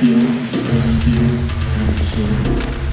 soul, you, and love.